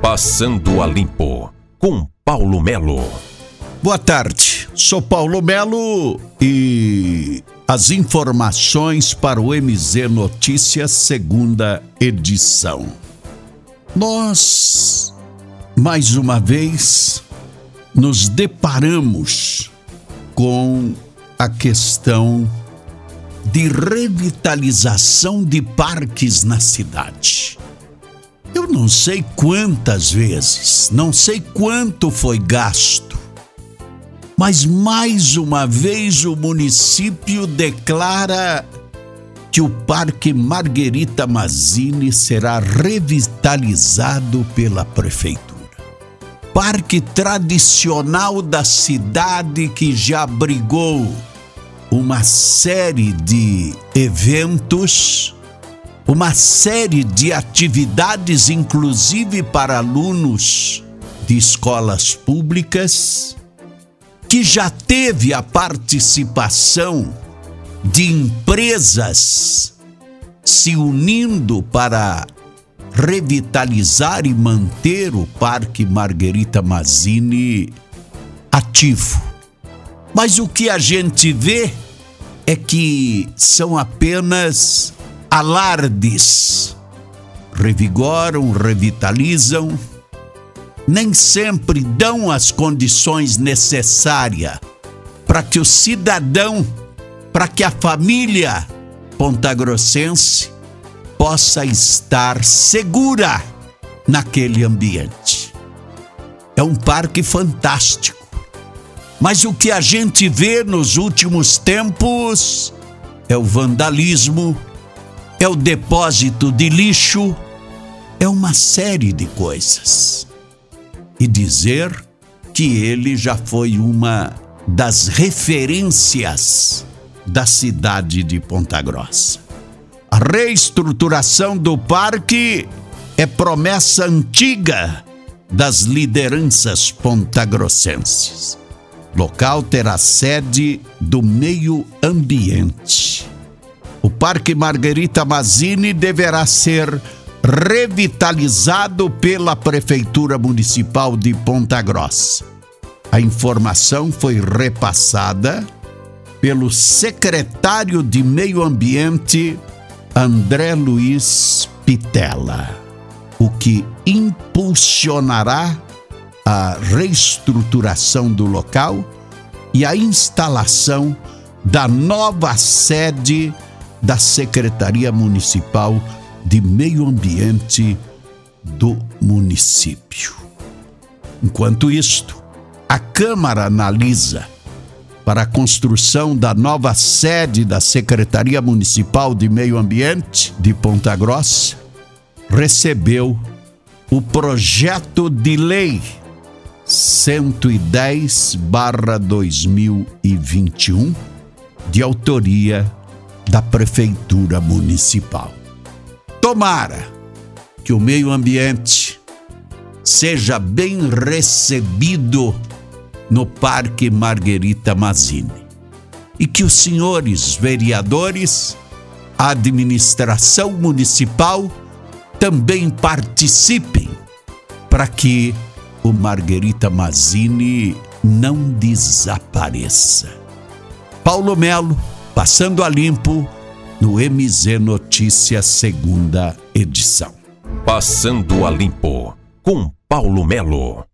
Passando a Limpo, com Paulo Melo. Boa tarde, sou Paulo Melo e as informações para o MZ Notícias, segunda edição. Nós, mais uma vez, nos deparamos com a questão de revitalização de parques na cidade. Eu não sei quantas vezes, não sei quanto foi gasto, mas mais uma vez o município declara que o Parque Marguerita Mazzini será revitalizado pela prefeitura. Parque tradicional da cidade que já abrigou uma série de eventos, uma série de atividades, inclusive para alunos de escolas públicas, que já teve a participação de empresas se unindo para revitalizar e manter o Parque Margherita Mazzini ativo. Mas o que a gente vê é que são apenas alardes. Revigoram, revitalizam, nem sempre dão as condições necessárias para que o cidadão, para que a família pontagrossense possa estar segura naquele ambiente. É um parque fantástico mas o que a gente vê nos últimos tempos é o vandalismo, é o depósito de lixo, é uma série de coisas. E dizer que ele já foi uma das referências da cidade de Ponta Grossa. A reestruturação do parque é promessa antiga das lideranças pontagrossenses local terá sede do meio ambiente. Parque Margherita Mazzini deverá ser revitalizado pela Prefeitura Municipal de Ponta Grossa. A informação foi repassada pelo secretário de Meio Ambiente, André Luiz Pitela, o que impulsionará a reestruturação do local e a instalação da nova sede da Secretaria Municipal de Meio Ambiente do município. Enquanto isto, a Câmara analisa para a construção da nova sede da Secretaria Municipal de Meio Ambiente de Ponta Grossa, recebeu o projeto de lei 110/2021, de autoria da Prefeitura Municipal. Tomara que o meio ambiente seja bem recebido no Parque Marguerita Mazzini e que os senhores vereadores, a administração municipal também participem para que o Margherita Mazzini não desapareça. Paulo Melo, passando a limpo no MZ Notícias, segunda edição. Passando a limpo com Paulo Melo.